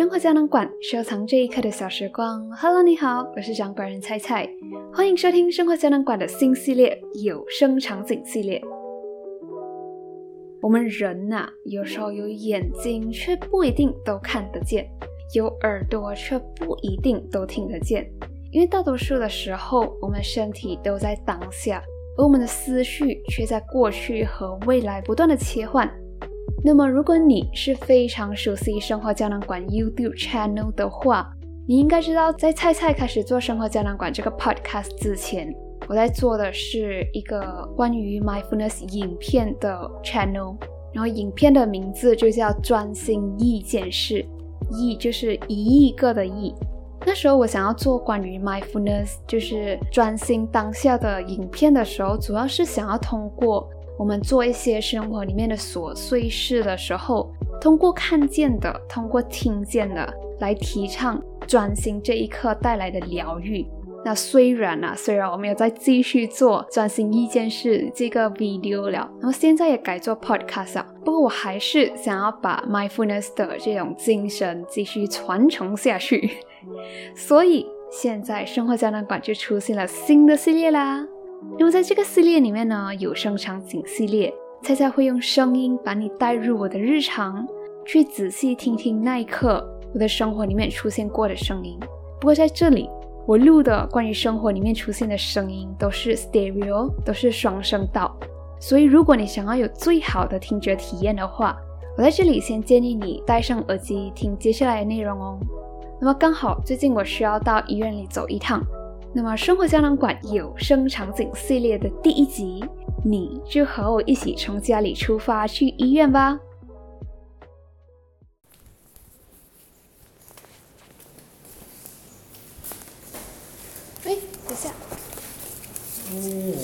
生活胶囊馆，收藏这一刻的小时光。Hello，你好，我是掌管人菜菜，欢迎收听生活胶囊馆的新系列有声场景系列。我们人呐，有时候有眼睛，却不一定都看得见；有耳朵，却不一定都听得见。因为大多数的时候，我们身体都在当下，而我们的思绪却在过去和未来不断的切换。那么，如果你是非常熟悉生活胶囊馆 YouTube channel 的话，你应该知道，在菜菜开始做生活胶囊馆这个 podcast 之前，我在做的是一个关于 mindfulness 影片的 channel，然后影片的名字就叫专心一件事，亿就是一亿个的亿。那时候我想要做关于 mindfulness，就是专心当下的影片的时候，主要是想要通过。我们做一些生活里面的琐碎事的时候，通过看见的，通过听见的，来提倡专心这一刻带来的疗愈。那虽然呢，虽然我没有在继续做专心一件事这个 video 了，然后现在也改做 podcast，不过我还是想要把 mindfulness 的这种精神继续传承下去。所以现在生活胶囊馆就出现了新的系列啦。那么在这个系列里面呢，有声场景系列，菜菜会用声音把你带入我的日常，去仔细听听那一刻我的生活里面出现过的声音。不过在这里，我录的关于生活里面出现的声音都是 stereo，都是双声道。所以如果你想要有最好的听觉体验的话，我在这里先建议你戴上耳机听接下来的内容哦。那么刚好最近我需要到医院里走一趟。那么，生活胶囊馆有声场景系列的第一集，你就和我一起从家里出发去医院吧。哎，等下，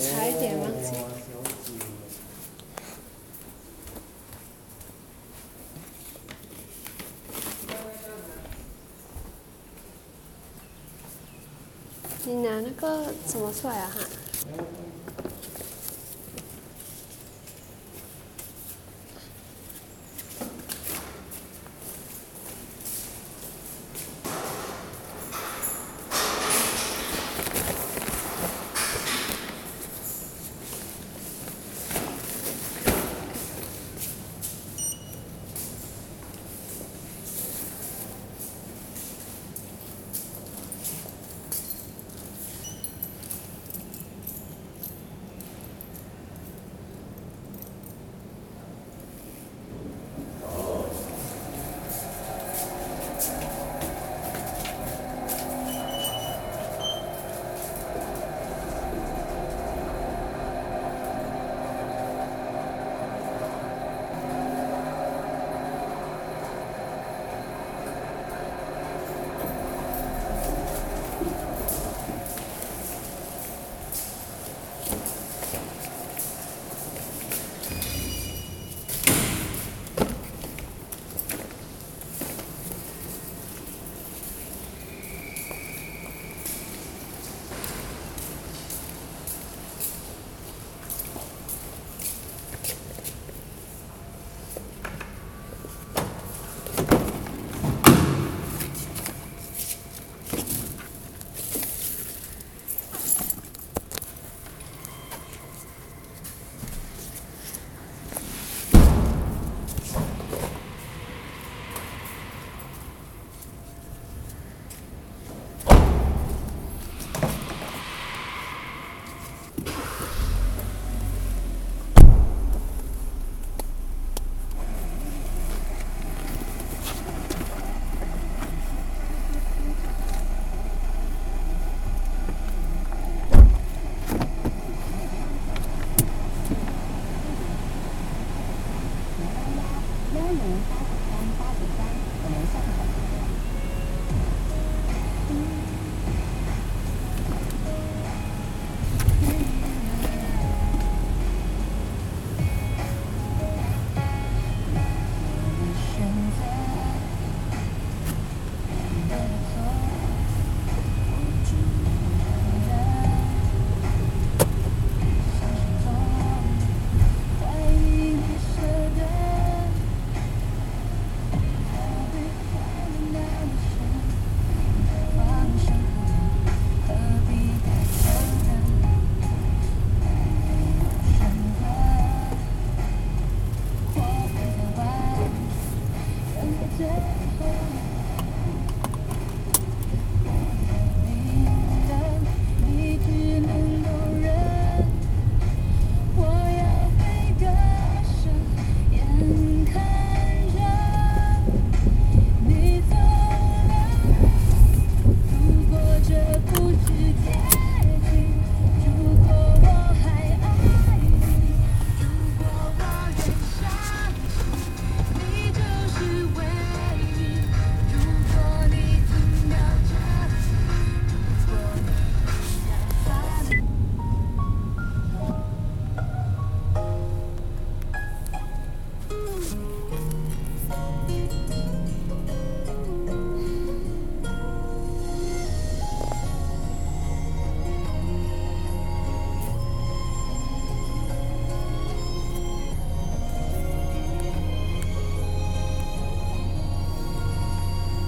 差一点忘记。你拿那个怎么出来啊？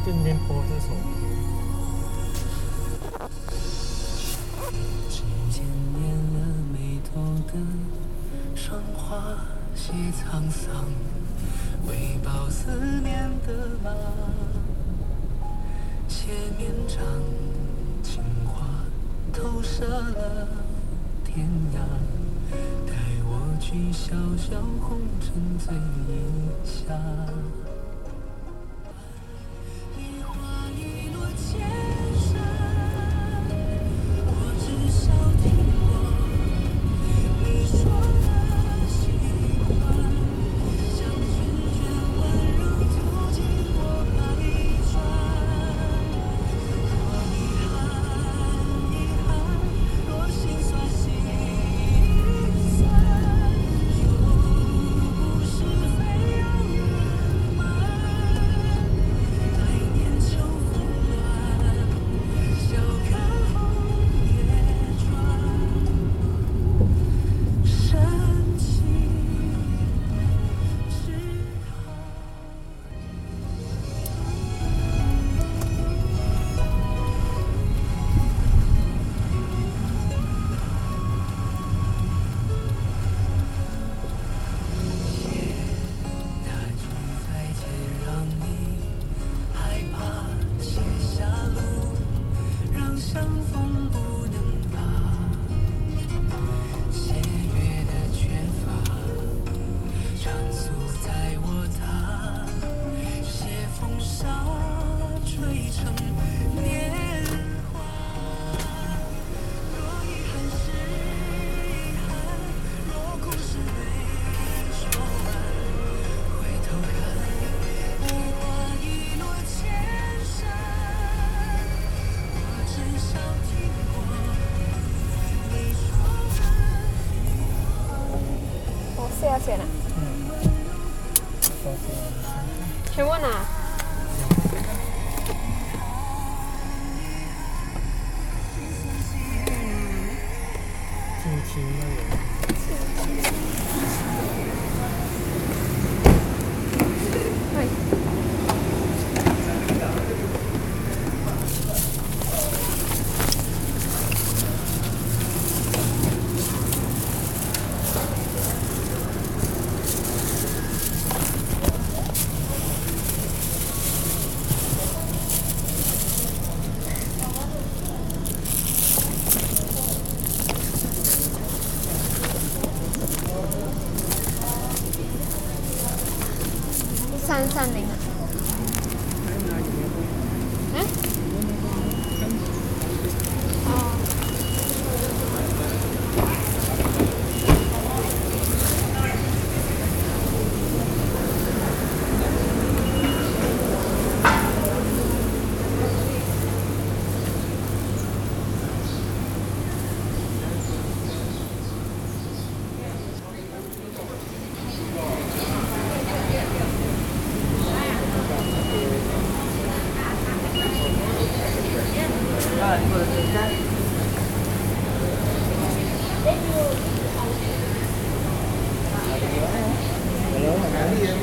人面佛在说时间念了没多的霜花谢沧桑为报思念的马谢绵长情话投射了天涯带我去小小红尘醉一下。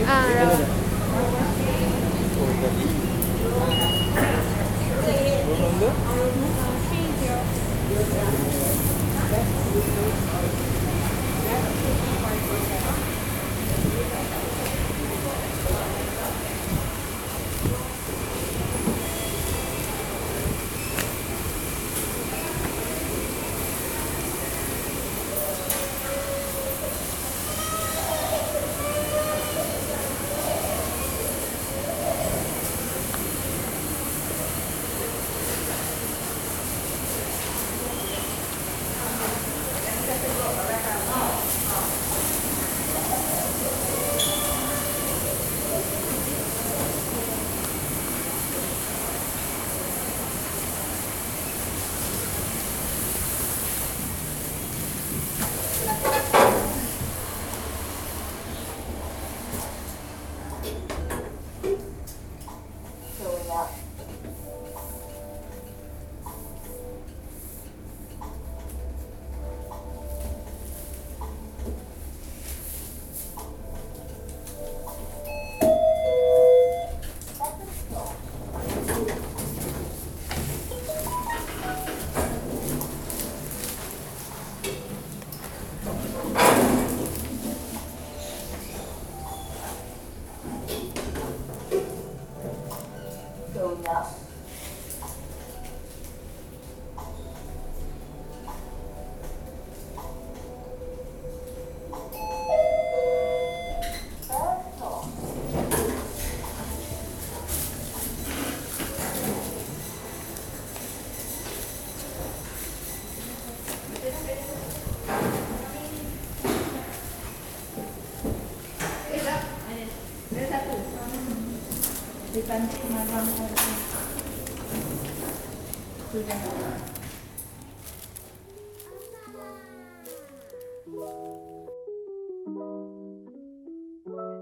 啊，然后。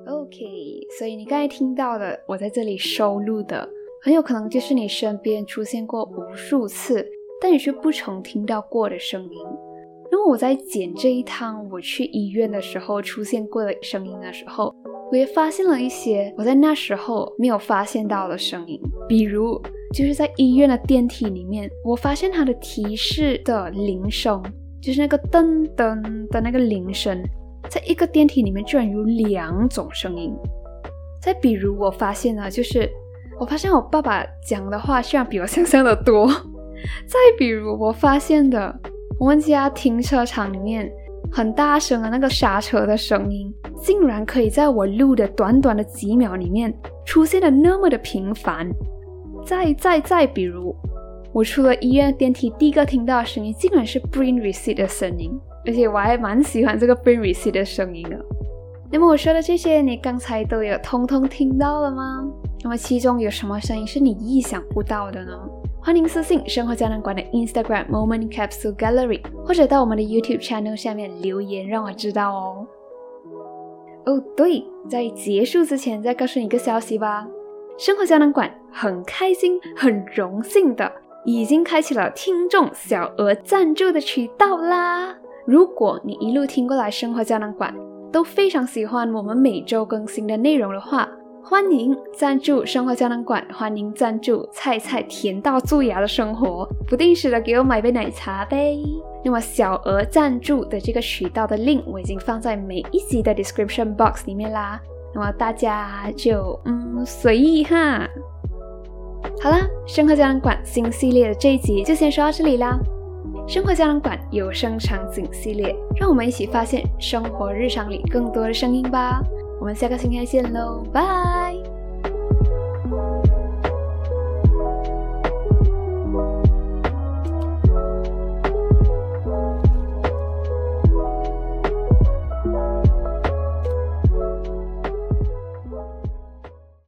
OK，所以你刚才听到的，我在这里收录的，很有可能就是你身边出现过无数次，但你却不曾听到过的声音。因为我在剪这一趟我去医院的时候出现过的声音的时候，我也发现了一些我在那时候没有发现到的声音，比如就是在医院的电梯里面，我发现它的提示的铃声，就是那个噔噔的那个铃声。在一个电梯里面，居然有两种声音。再比如，我发现了，就是我发现我爸爸讲的话，居然比我想象的多。再比如，我发现的，我们家停车场里面很大声的那个刹车的声音，竟然可以在我录的短短的几秒里面出现的那么的频繁。再再再比如，我出了医院电梯，第一个听到的声音，竟然是 bring receipt 的声音。而且我还蛮喜欢这个 bring receipt 的声音的。那么我说的这些，你刚才都有通通听到了吗？那么其中有什么声音是你意想不到的呢？欢迎私信生活胶囊馆的 Instagram Moment Capsule Gallery，或者到我们的 YouTube channel 下面留言，让我知道哦。哦，对，在结束之前再告诉你一个消息吧。生活胶囊馆很开心、很荣幸的，已经开启了听众小额赞助的渠道啦。如果你一路听过来生活胶囊馆，都非常喜欢我们每周更新的内容的话，欢迎赞助生活胶囊馆，欢迎赞助菜菜甜到蛀牙的生活，不定时的给我买杯奶茶呗。那么小额赞助的这个渠道的 link 我已经放在每一集的 description box 里面啦，那么大家就嗯随意哈。好啦，生活胶囊馆新系列的这一集就先说到这里啦。生活胶囊馆有声场景系列，让我们一起发现生活日常里更多的声音吧。我们下个星期再见喽，拜。